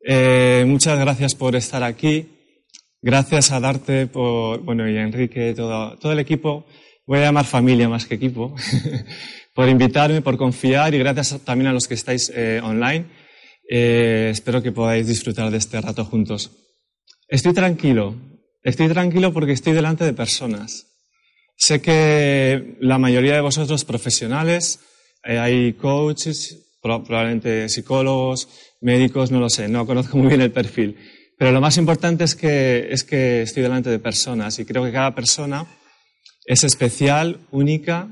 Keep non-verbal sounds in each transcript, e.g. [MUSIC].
Eh, muchas gracias por estar aquí. Gracias a Darte por, bueno, y a Enrique, todo, el equipo. Voy a llamar familia más que equipo. [LAUGHS] por invitarme, por confiar y gracias también a los que estáis eh, online. Eh, espero que podáis disfrutar de este rato juntos. Estoy tranquilo. Estoy tranquilo porque estoy delante de personas. Sé que la mayoría de vosotros profesionales, hay coaches, probablemente psicólogos, médicos, no lo sé, no conozco muy bien el perfil. Pero lo más importante es que, es que estoy delante de personas y creo que cada persona es especial, única,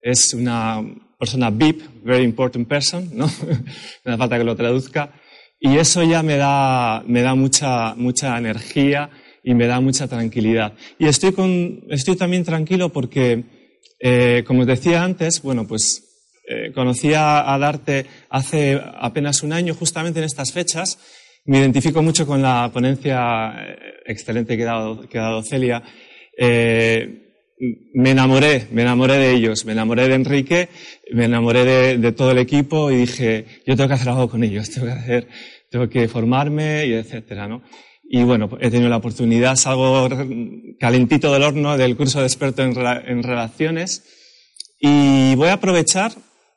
es una persona VIP, very important person, ¿no? [LAUGHS] no hace falta que lo traduzca. Y eso ya me da, me da mucha, mucha energía y me da mucha tranquilidad. Y estoy, con, estoy también tranquilo porque, eh, como os decía antes, bueno, pues eh, conocí a, Darte hace apenas un año, justamente en estas fechas. Me identifico mucho con la ponencia eh, excelente que ha dado, que ha dado Celia. Eh, me enamoré, me enamoré de ellos, me enamoré de Enrique, me enamoré de, de, todo el equipo y dije, yo tengo que hacer algo con ellos, [LAUGHS] tengo que hacer, tengo que formarme y etcétera, ¿no? Y bueno, he tenido la oportunidad, salgo calentito del horno del curso de experto en, en relaciones y voy a aprovechar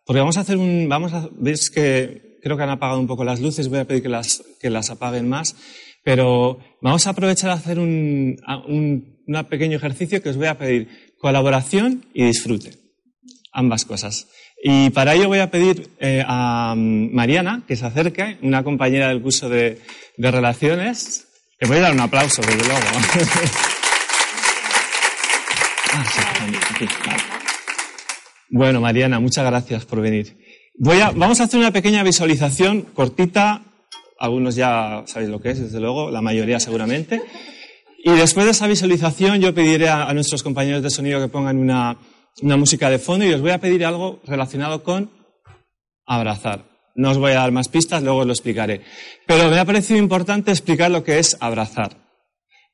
porque vamos a hacer un, vamos a, ves que creo que han apagado un poco las luces, voy a pedir que las, que las apaguen más, pero vamos a aprovechar a hacer un, un, pequeño ejercicio que os voy a pedir colaboración y disfrute. Ambas cosas. Y para ello voy a pedir eh, a Mariana que se acerque, una compañera del curso de, de relaciones. Le voy a dar un aplauso, desde luego. [LAUGHS] ah, sí, aquí, bueno, Mariana, muchas gracias por venir. Voy a, vamos a hacer una pequeña visualización cortita. Algunos ya sabéis lo que es, desde luego, la mayoría seguramente. Y después de esa visualización yo pediré a, nuestros compañeros de sonido que pongan una, una música de fondo y os voy a pedir algo relacionado con abrazar. No os voy a dar más pistas, luego os lo explicaré. Pero me ha parecido importante explicar lo que es abrazar.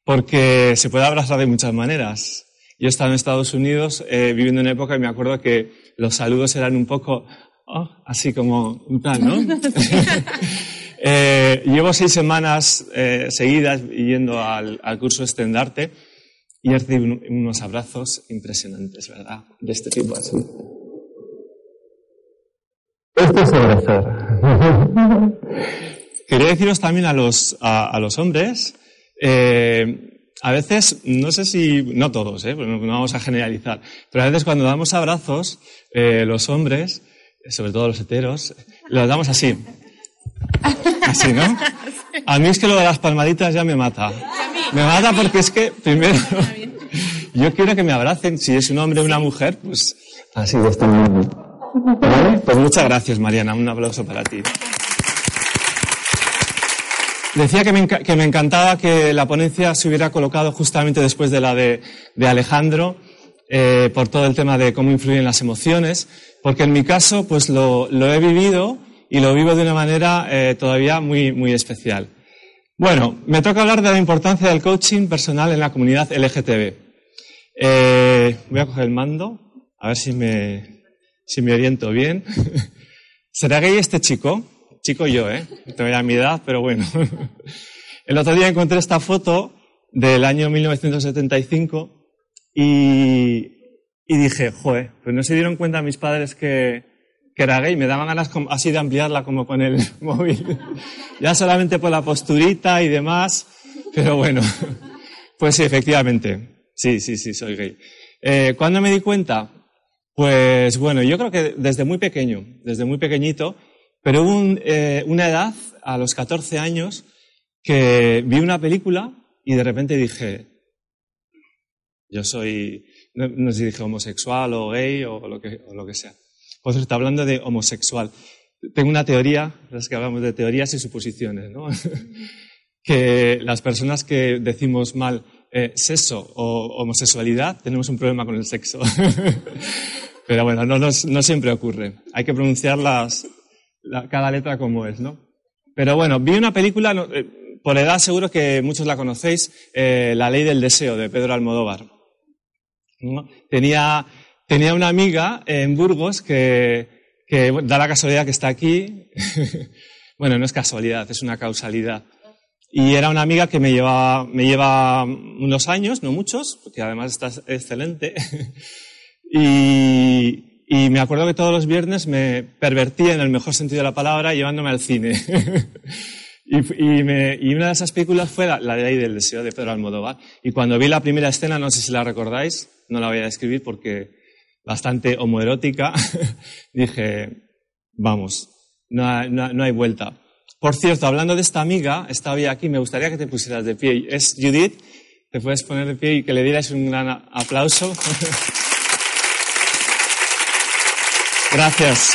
Porque se puede abrazar de muchas maneras. Yo estaba en Estados Unidos eh, viviendo en una época y me acuerdo que los saludos eran un poco oh, así como un plan, ¿no? [LAUGHS] eh, llevo seis semanas eh, seguidas yendo al, al curso Estendarte y he recibido unos abrazos impresionantes, ¿verdad? De este tipo así. Esto es abrazar. Quería deciros también a los, a, a los hombres, eh, a veces, no sé si, no todos, ¿eh? no vamos a generalizar, pero a veces cuando damos abrazos, eh, los hombres, sobre todo los heteros, los damos así. Así, ¿no? A mí es que lo de las palmaditas ya me mata. Me mata porque es que, primero, yo quiero que me abracen. Si es un hombre o una mujer, pues así de esta manera. Pues muchas gracias, Mariana. Un aplauso para ti. Decía que me, que me, encantaba que la ponencia se hubiera colocado justamente después de la de, Alejandro, eh, por todo el tema de cómo influyen las emociones, porque en mi caso, pues lo, lo he vivido y lo vivo de una manera eh, todavía muy, muy especial. Bueno, me toca hablar de la importancia del coaching personal en la comunidad LGTB. Eh, voy a coger el mando, a ver si me, si me oriento bien. [LAUGHS] ¿Será gay este chico? Chico yo, ¿eh? Tengo ya mi edad, pero bueno. [LAUGHS] El otro día encontré esta foto del año 1975 y, y dije, joder, pues no se dieron cuenta mis padres que, que era gay. Me daban ganas así de ampliarla como con el [LAUGHS] móvil. ya solamente por la posturita y demás. Pero bueno, [LAUGHS] pues sí, efectivamente. Sí, sí, sí, soy gay. Eh, ¿Cuándo me di cuenta? Pues bueno, yo creo que desde muy pequeño, desde muy pequeñito, pero hubo eh, una edad, a los 14 años, que vi una película y de repente dije, yo soy, no, sé si dije homosexual o gay o lo que, o lo que sea. Por cierto, hablando de homosexual, tengo una teoría, es que hablamos de teorías y suposiciones, ¿no? [LAUGHS] que las personas que decimos mal eh, sexo o homosexualidad tenemos un problema con el sexo. [LAUGHS] Pero bueno, no, no, siempre ocurre. Hay que pronunciar las, cada letra como es, ¿no? Pero bueno, vi una película, eh, por edad seguro que muchos la conocéis, eh, La ley del deseo de Pedro Almodóvar. Tenía, tenía una amiga en Burgos que, que da la casualidad que está aquí. [LAUGHS] bueno, no es casualidad, es una causalidad. Y era una amiga que me lleva, me lleva unos años, no muchos, porque además está excelente. [LAUGHS] y, y, me acuerdo que todos los viernes me pervertía en el mejor sentido de la palabra llevándome al cine. [LAUGHS] y, una de esas películas fue la, la ley del deseo de Pedro Almodóvar. Y cuando vi la primera escena, no sé si la recordáis, no la voy a describir porque bastante homoerótica, [LAUGHS] dije, vamos, no no, no hay vuelta. Por cierto, hablando de esta amiga, hoy aquí, me gustaría que te pusieras de pie. Es Judith, te puedes poner de pie y que le dieras un gran aplauso. [LAUGHS] Gracias.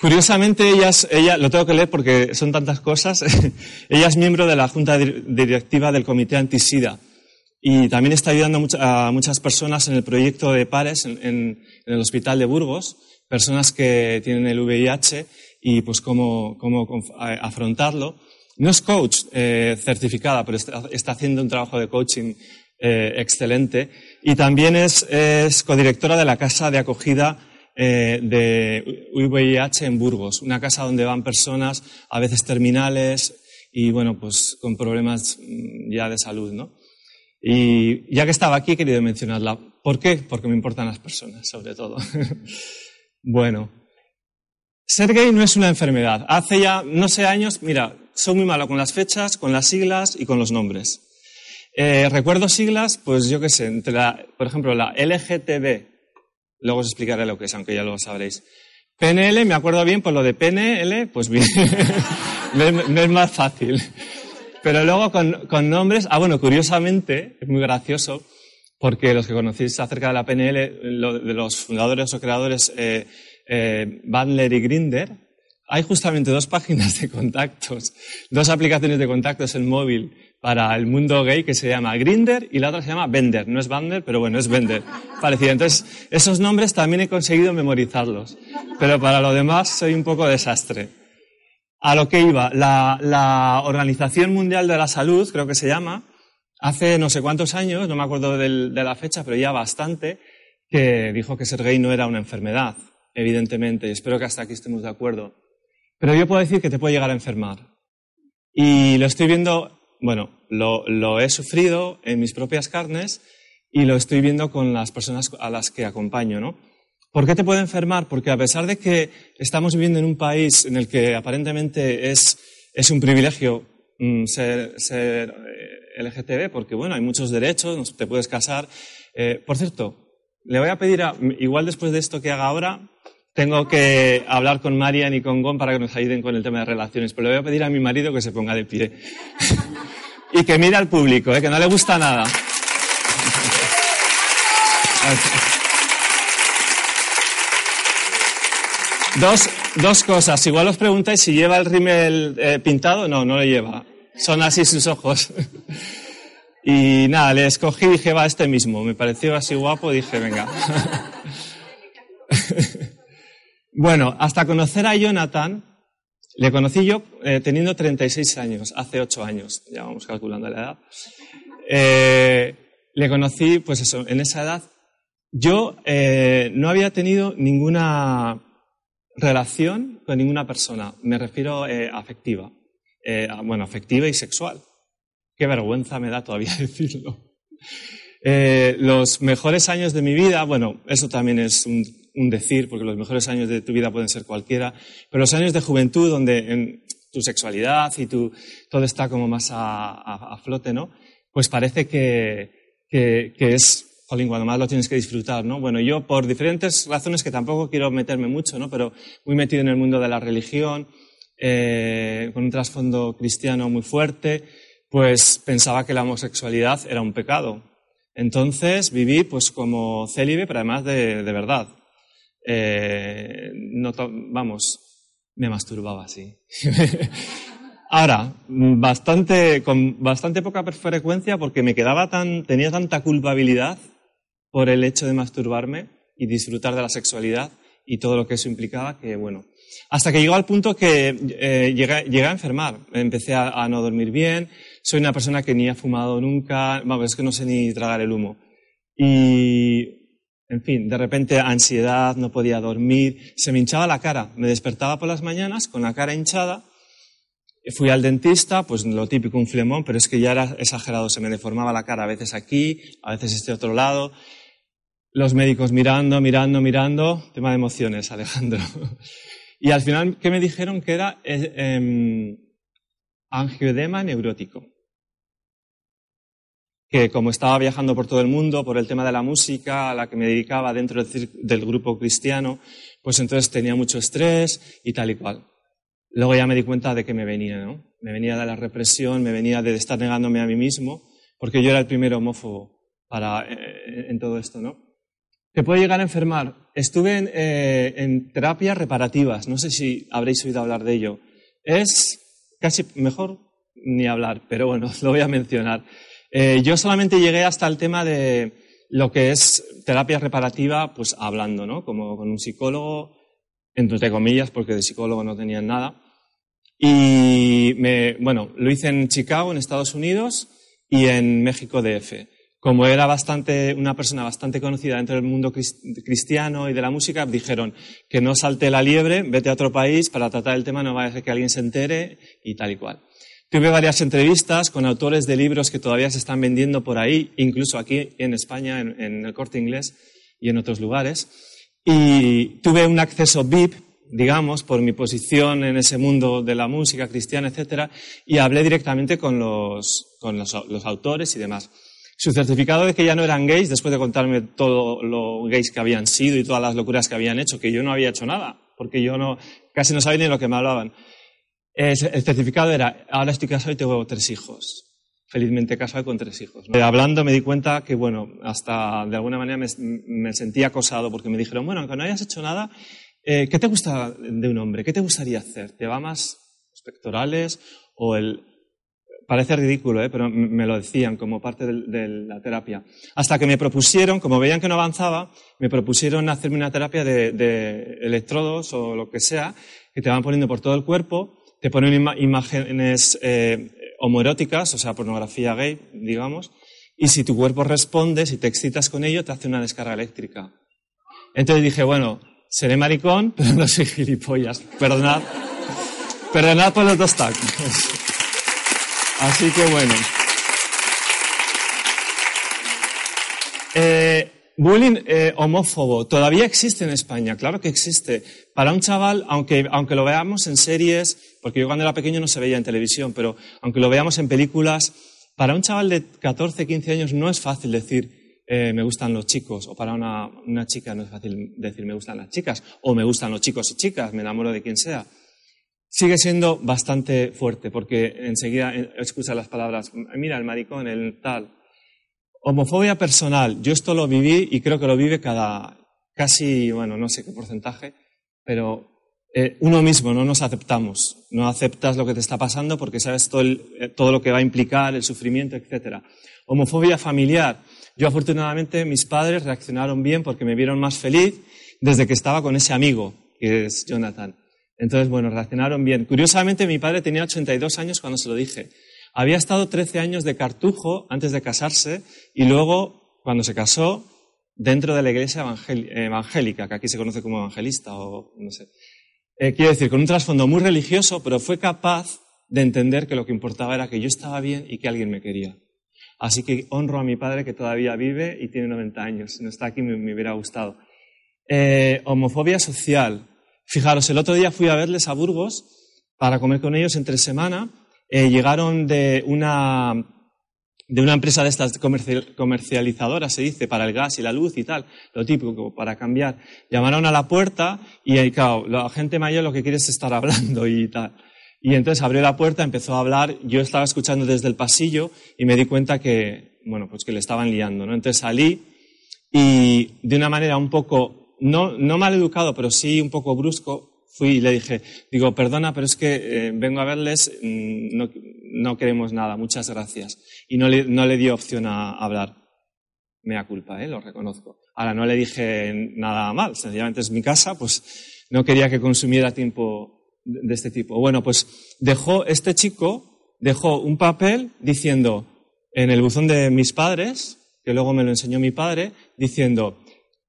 Curiosamente, ella, ella, lo tengo que leer porque son tantas cosas, [LAUGHS] ella es miembro de la Junta Directiva del Comité Antisida y también está ayudando a muchas personas en el proyecto de pares en, en el Hospital de Burgos, personas que tienen el VIH y pues cómo, cómo afrontarlo. No es coach eh, certificada, pero está, haciendo un trabajo de coaching eh, excelente. Y también es, es, codirectora de la casa de acogida eh, de VIH en Burgos, una casa donde van personas a veces terminales y bueno, pues con problemas mm, ya de salud, ¿no? Y ya que estaba aquí he querido mencionarla. ¿Por qué? Porque me importan las personas, sobre todo. [LAUGHS] bueno, ser gay no es una enfermedad. Hace ya, no sé, años, mira, soy muy malo con las fechas, con las siglas y con los nombres. Eh, recuerdo siglas, pues yo qué sé, entre la, por ejemplo, la LGTB, luego os explicaré lo que es, aunque ya lo sabréis. PNL, me acuerdo bien, por lo de PNL, pues bien, [LAUGHS] me, es más fácil. Pero luego con, nombres, ah bueno, curiosamente, es muy gracioso, porque los que conocéis acerca de la PNL, de los fundadores o creadores, eh, eh, Bandler y Grinder, hay justamente dos páginas de contactos, dos aplicaciones de contactos en móvil para el mundo gay que se llama Grinder y la otra se llama Bender. No es Bander, pero bueno, es Bender. [LAUGHS] Parecido. Entonces, esos nombres también he conseguido memorizarlos. Pero para lo demás soy un poco desastre. A lo que iba, la, la Organización Mundial de la Salud, creo que se llama, hace no sé cuántos años, no me acuerdo de la fecha, pero ya bastante, que dijo que ser gay no era una enfermedad, evidentemente, y espero que hasta aquí estemos de acuerdo. Pero yo puedo decir que te puede llegar a enfermar. Y lo estoy viendo, bueno, lo, he sufrido en mis propias carnes y lo estoy viendo con las personas a las que acompaño, ¿no? ¿Por qué te puede enfermar? Porque a pesar de que estamos viviendo en un país en el que aparentemente es, es un privilegio mm, ser, ser, eh, LGTB, porque bueno, hay muchos derechos, te puedes casar. Eh, por cierto, le voy a pedir, a, igual después de esto que haga ahora, tengo que hablar con Marian y con Gon para que nos ayuden con el tema de relaciones, pero le voy a pedir a mi marido que se ponga de pie. [LAUGHS] y que mire al público, ¿eh? que no le gusta nada. Dos, dos cosas. Igual os preguntáis si lleva el rímel eh, pintado. No, no lo lleva. Son así sus ojos. [LAUGHS] y nada, le escogí y dije, va, este mismo. Me pareció así guapo, dije, venga. [LAUGHS] Bueno, hasta conocer a Jonathan, le conocí yo eh, teniendo 36 años, hace 8 años, ya vamos calculando la edad. Eh, le conocí, pues eso, en esa edad. Yo eh, no había tenido ninguna relación con ninguna persona, me refiero afectiva. bueno, afectiva y sexual. Qué vergüenza me da todavía [LAUGHS] decirlo. los mejores años de mi vida, bueno, eso también es un un decir, porque los mejores años de tu vida pueden ser cualquiera, pero los años de juventud donde en tu sexualidad y tu, todo está como más a, flote, ¿no? Pues parece que, que, es jolín, cuando más lo tienes que disfrutar, ¿no? Bueno, yo por diferentes razones que tampoco quiero meterme mucho, ¿no? Pero muy metido en el mundo de la religión, eh, con un trasfondo cristiano muy fuerte, pues pensaba que la homosexualidad era un pecado. Entonces viví pues como célibe, pero además de, de verdad. Eh, no vamos, me masturbaba así. [LAUGHS] Ahora, bastante, con bastante poca frecuencia porque me quedaba tan, tenía tanta culpabilidad por el hecho de masturbarme y disfrutar de la sexualidad y todo lo que eso implicaba que, bueno, hasta que llegó al punto que eh, llegué, a enfermar. Empecé a, no dormir bien. Soy una persona que ni ha fumado nunca. Vamos, es que no sé ni tragar el humo. Y, en fin, de repente ansiedad, no podía dormir. Se me hinchaba la cara. Me despertaba por las mañanas con la cara hinchada Fui al dentista, pues lo típico, un flemón, pero es que ya era exagerado, se me deformaba la cara a veces aquí, a veces este otro lado. Los médicos mirando, mirando, mirando, tema de emociones, Alejandro. [LAUGHS] Y al final, ¿qué me dijeron? Que era eh, em, angiodema neurótico. Que como estaba viajando por todo el mundo, por el tema de la música, a la que me dedicaba dentro del grupo cristiano, pues entonces tenía mucho estrés y tal y cual. Luego ya me di cuenta de que me venía, ¿no? Me venía de la represión, me venía de estar negándome a mí mismo, porque yo era el primer homófobo para, eh, en todo esto, ¿no? Que puede llegar a enfermar. Estuve en, eh, en terapias reparativas, no sé si habréis oído hablar de ello. Es casi mejor ni hablar, pero bueno, [LAUGHS] lo voy a mencionar. Eh, yo solamente llegué hasta el tema de lo que es terapia reparativa, pues hablando, ¿no? Como con un psicólogo, entre comillas, porque de psicólogo no tenían nada. Y me, bueno, lo hice en Chicago, en Estados Unidos, y en México DF. Como era bastante, una persona bastante conocida dentro del mundo cristiano y de la música, dijeron que no salte la liebre, vete a otro país para tratar el tema, no vaya a ser que alguien se entere y tal y cual. Tuve varias entrevistas con autores de libros que todavía se están vendiendo por ahí, incluso aquí en España, en, en el corte inglés y en otros lugares. Y tuve un acceso VIP digamos, por mi posición en ese mundo de la música cristiana, etcétera, y hablé directamente con los, con los, autores y demás. Su certificado de que ya no eran gays, después de contarme todo lo gays que habían sido y todas las locuras que habían hecho, que yo no había hecho nada, porque yo no, casi no sabía ni lo que me hablaban. El certificado era, ahora estoy casado y tengo tres hijos. Felizmente casado con tres hijos. Hablando me di cuenta que, bueno, hasta de alguna manera me, me sentí acosado porque me dijeron, bueno, aunque no hayas hecho nada, eh, ¿Qué te gusta de un hombre? ¿Qué te gustaría hacer? ¿Te va más los pectorales o el... Parece ridículo, ¿eh? pero me lo decían como parte de, la terapia. Hasta que me propusieron, como veían que no avanzaba, me propusieron hacerme una terapia de, electrodos o lo que sea, que te van poniendo por todo el cuerpo, te ponen imágenes eh, homoeróticas, o sea, pornografía gay, digamos, y si tu cuerpo responde, si te excitas con ello, te hace una descarga eléctrica. Entonces dije, bueno, Seré maricón, [LAUGHS] pero no soy gilipollas. Perdonad. Perdonad por los dos tacos. Así que bueno. Eh, bullying eh, homófobo todavía existe en España, claro que existe. Para un chaval, aunque, aunque lo veamos en series, porque yo cuando era pequeño no se veía en televisión, pero aunque lo veamos en películas, para un chaval de 14, 15 años no es fácil decir, eh, me gustan los chicos, o para una, una, chica no es fácil decir me gustan las chicas, o me gustan los chicos y chicas, me enamoro de quien sea. Sigue siendo bastante fuerte, porque enseguida eh, escucha las palabras, mira, el maricón, el tal. Homofobia personal, yo esto lo viví y creo que lo vive cada, casi, bueno, no sé qué porcentaje, pero eh, uno mismo no nos aceptamos, no aceptas lo que te está pasando porque sabes todo, todo lo que va a implicar, el sufrimiento, etc. Homofobia familiar, yo afortunadamente mis padres reaccionaron bien porque me vieron más feliz desde que estaba con ese amigo, que es Jonathan. Entonces, bueno, reaccionaron bien. Curiosamente, mi padre tenía 82 años cuando se lo dije. Había estado 13 años de cartujo antes de casarse y luego, cuando se casó, dentro de la iglesia evangélica, que aquí se conoce como evangelista o no sé. Eh, quiero decir, con un trasfondo muy religioso, pero fue capaz de entender que lo que importaba era que yo estaba bien y que alguien me quería. Así que honro a mi padre que todavía vive y tiene 90 años. Si no está aquí me, hubiera gustado. Eh, homofobia social. Fijaros, el otro día fui a verles a Burgos para comer con ellos entre semana. Eh, llegaron de una, de una empresa de estas comercializadoras, se dice, para el gas y la luz y tal, lo típico, para cambiar. Llamaron a la puerta y, claro, la gente mayor lo que quiere es estar [LAUGHS] hablando y tal. Y entonces abrió la puerta, empezó a hablar, yo estaba escuchando desde el pasillo y me di cuenta que, bueno, pues que le estaban liando, ¿no? Entonces salí y de una manera un poco, no, no mal educado, pero sí un poco brusco, fui y le dije, digo, perdona, pero es que eh, vengo a verles, mm, no, no, queremos nada, muchas gracias. Y no le, no le dio opción a, hablar. Mea culpa, ¿eh? lo reconozco. Ahora, no le dije nada mal, sencillamente es mi casa, pues no quería que consumiera tiempo de este tipo. Bueno, pues dejó, este chico dejó un papel diciendo, en el buzón de mis padres, que luego me lo enseñó mi padre, diciendo,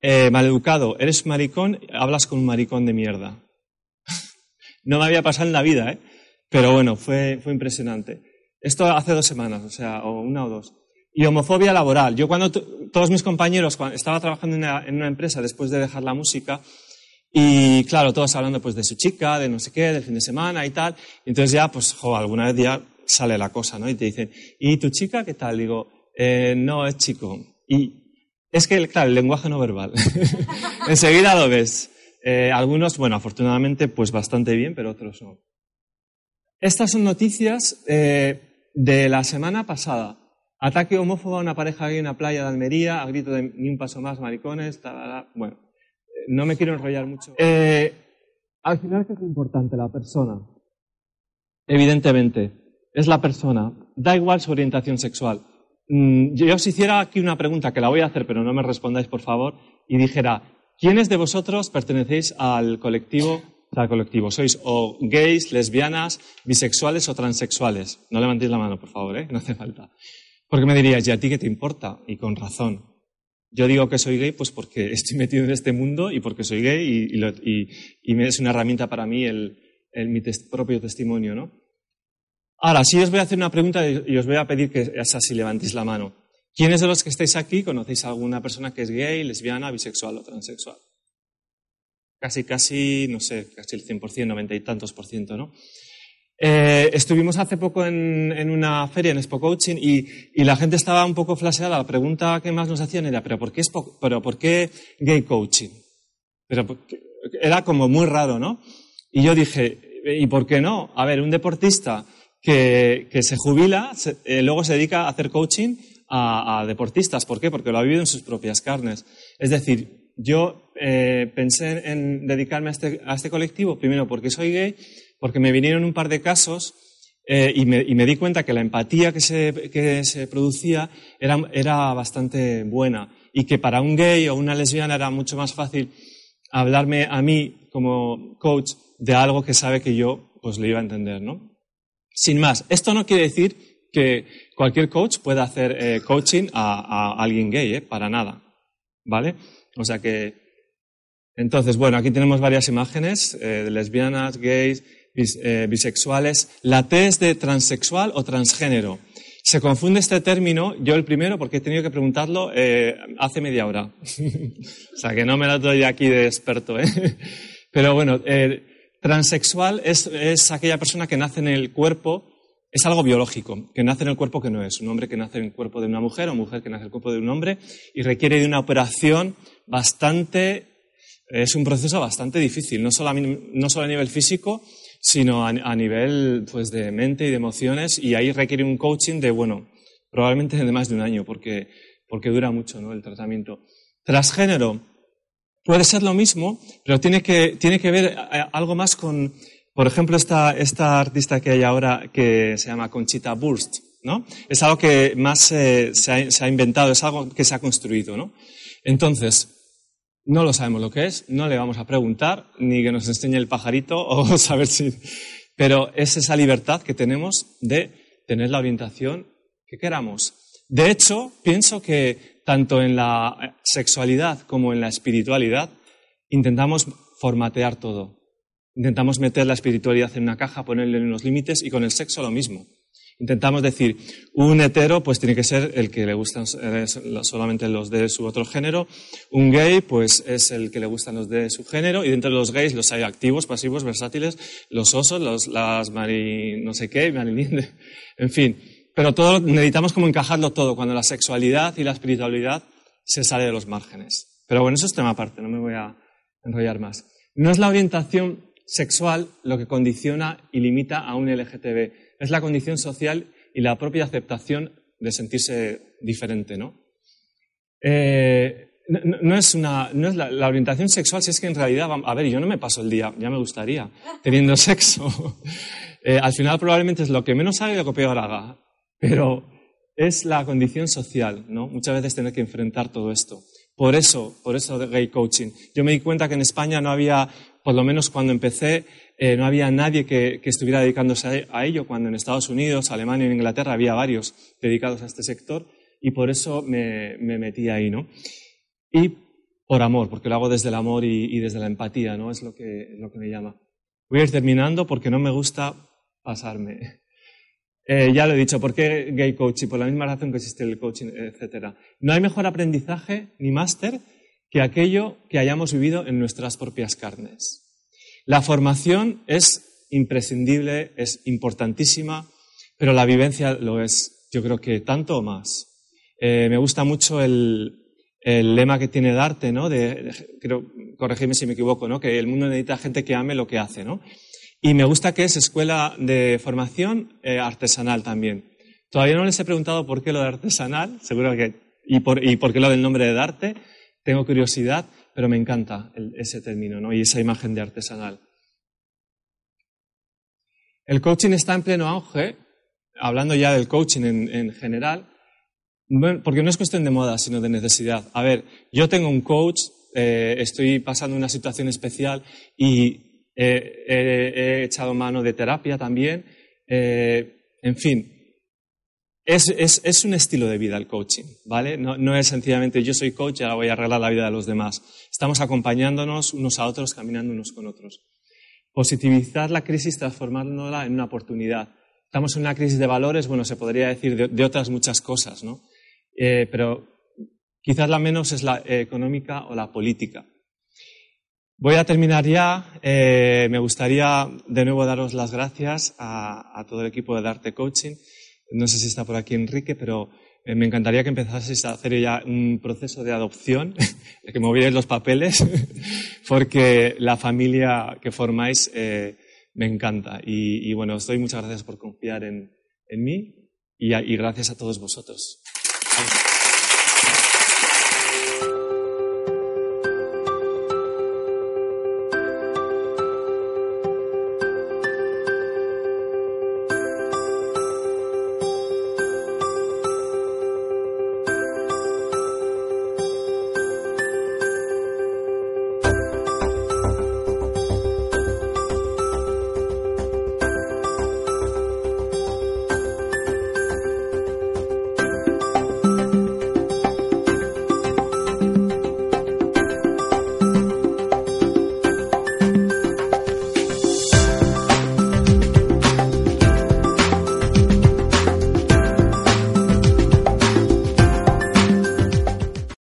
eh, maleducado, eres maricón, hablas con un maricón de mierda. No me había pasado en la vida, ¿eh? Pero bueno, fue, fue impresionante. Esto hace dos semanas, o sea, o una o dos. Y homofobia laboral. Yo cuando todos mis compañeros, cuando estaba trabajando en una, empresa después de dejar la música, y claro, todos hablando pues de su chica, de no sé qué, del fin de semana y tal. Entonces ya, pues, jo, alguna vez ya sale la cosa, ¿no? Y te dicen, ¿y tu chica qué tal? Digo, eh, no, es chico. Y es que, claro, el lenguaje no verbal. [LAUGHS] Enseguida lo ves. Eh, algunos, bueno, afortunadamente, pues bastante bien, pero otros no. Estas son noticias eh, de la semana pasada. Ataque homófobo a una pareja gay en una playa de Almería, a grito de ni un paso más, maricones, bueno, eh, no me quiero enrollar mucho. Eh, al final, ¿qué es lo importante? La persona. Evidentemente, es la persona. Da igual su orientación sexual. Mm, yo os hiciera aquí una pregunta que la voy a hacer, pero no me respondáis, por favor, y dijera, ¿quiénes de vosotros pertenecéis al colectivo al colectivo. Sois o gays, lesbianas, bisexuales o transexuales. No levantéis la mano, por favor, ¿eh? no hace falta. Porque me dirías, ¿y a ti qué te importa? Y con razón. Yo digo que soy gay pues porque [LAUGHS] estoy metido en este mundo y porque soy gay y, y, es una herramienta para mí el, el mi propio testimonio, ¿no? Ahora, sí os voy a hacer una pregunta y os voy a pedir que es así levantéis la mano. ¿Quiénes de los que estáis aquí conocéis a alguna persona que es gay, lesbiana, bisexual o transexual? casi, casi, no sé, casi el 100%, noventa y tantos por ciento, ¿no? Eh, estuvimos hace poco en, en, una feria en Expo Coaching y, y, la gente estaba un poco flaseada. La pregunta que más nos hacían era, ¿pero por qué, Expo, pero por qué gay coaching? Pero era como muy raro, ¿no? Y yo dije, ¿y por qué no? A ver, un deportista que, que se jubila, se, eh, luego se dedica a hacer coaching a, deportistas. ¿Por qué? Porque lo ha vivido en sus propias carnes. Es decir, yo eh, pensé en dedicarme a este, a este, colectivo, primero porque soy gay, porque me vinieron un par de casos eh, y, me, y, me, di cuenta que la empatía que se, que se producía era, era, bastante buena y que para un gay o una lesbiana era mucho más fácil hablarme a mí como coach de algo que sabe que yo pues le iba a entender, ¿no? Sin más, esto no quiere decir que cualquier coach pueda hacer eh, coaching a, alguien gay, ¿eh? para nada, ¿vale? O sea que, entonces, bueno, aquí tenemos varias imágenes eh, de lesbianas, gays, eh, bisexuales. La T es de transexual o transgénero. Se confunde este término, yo el primero, porque he tenido que preguntarlo hace media hora. [LAUGHS] o sea que no me lo doy aquí de experto, ¿eh? [LAUGHS] Pero bueno, transexual es aquella persona que nace en el cuerpo es algo biológico, que nace en el cuerpo que no es. Un hombre que nace en el cuerpo de una mujer o mujer que nace en el cuerpo de un hombre y requiere de una operación bastante, es un proceso bastante difícil, no solo a, no solo a nivel físico, sino a, a, nivel pues, de mente y de emociones y ahí requiere un coaching de, bueno, probablemente de más de un año porque, porque dura mucho ¿no? el tratamiento. Transgénero puede ser lo mismo, pero tiene que, tiene que ver eh, algo más con por ejemplo, esta, esta artista que hay ahora que se llama Conchita Burst, ¿no? Es algo que más eh, se, ha, se, ha, inventado, es algo que se ha construido, ¿no? Entonces, no lo sabemos lo que es, no le vamos a preguntar, ni que nos enseñe el pajarito [LAUGHS] o saber si... Pero es esa libertad que tenemos de tener la orientación que queramos. De hecho, pienso que tanto en la sexualidad como en la espiritualidad intentamos formatear todo. Intentamos meter la espiritualidad en una caja, ponerle unos límites y con el sexo lo mismo. Intentamos decir, un hetero pues tiene que ser el que le gustan eh, solamente los de su otro género, un gay pues es el que le gustan los de su género y dentro de los gays los hay activos, pasivos, versátiles, los osos, los, las mari no sé qué, [LAUGHS] en fin. pero todo necesitamos como encajarlo todo, cuando la sexualidad y la espiritualidad se sale de los márgenes. Pero bueno, eso es tema aparte, no me voy a enrollar más. No es la orientación sexual lo que condiciona y limita a un LGTB, es la condición social y la propia aceptación de sentirse diferente, ¿no? Eh, no, es, una, no es la, orientación sexual, si es que en realidad, a ver, yo no me paso el día, ya me gustaría, teniendo sexo. [LAUGHS] Eh, al final probablemente es lo que menos haga y lo que peor haga, pero es la condición social, ¿no? Muchas veces tener que enfrentar todo esto. Por eso, por eso de gay coaching. Yo me di cuenta que en España no había, por lo menos cuando empecé, eh, no había nadie que, estuviera dedicándose a ello, cuando en Estados Unidos, Alemania y Inglaterra había varios dedicados a este sector, y por eso me, metí ahí, ¿no? Y por amor, porque lo hago desde el amor y, desde la empatía, ¿no? Es lo que, lo que me llama. Voy a ir terminando porque no me gusta pasarme. [LAUGHS] Eh, ya lo he dicho, ¿por qué gay coaching? Por la misma razón que existe el coaching, etc. No hay mejor aprendizaje ni máster que aquello que hayamos vivido en nuestras propias carnes. La formación es imprescindible, es importantísima, pero la vivencia lo es, yo creo que tanto o más. Eh, me gusta mucho el, lema que tiene Darte, ¿no? De, creo, corregirme si me equivoco, ¿no? Que el mundo necesita gente que ame lo que hace, ¿no? Y me gusta que es escuela de formación eh, artesanal también. Todavía no les he preguntado por qué lo de artesanal, seguro que, y por, y por qué lo del nombre de Darte. Tengo curiosidad, pero me encanta ese término, ¿no? Y esa imagen de artesanal. El coaching está en pleno auge, hablando ya del coaching en, general, porque no es cuestión de moda, sino de necesidad. A ver, yo tengo un coach, eh, estoy pasando una situación especial y he echado mano de terapia también. Eh, en fin, es, un estilo de vida el coaching, ¿vale? No, es sencillamente yo soy coach y ahora voy a arreglar la vida de los demás. Estamos acompañándonos unos a otros, caminando unos con otros. Positivizar la crisis, transformándola en una oportunidad. Estamos en una crisis de valores, bueno, se podría decir de, otras muchas cosas, ¿no? Eh, pero quizás la menos es la económica o la política. Voy a terminar ya. Eh, me gustaría de nuevo daros las gracias a, todo el equipo de Darte Coaching. No sé si está por aquí Enrique, pero eh, me encantaría que empezaseis a hacer ya un proceso de adopción, [LAUGHS] que movierais los papeles, [LAUGHS] porque la familia que formáis eh, me encanta. Y, bueno, os doy muchas gracias por confiar en, mí y, y gracias a todos vosotros.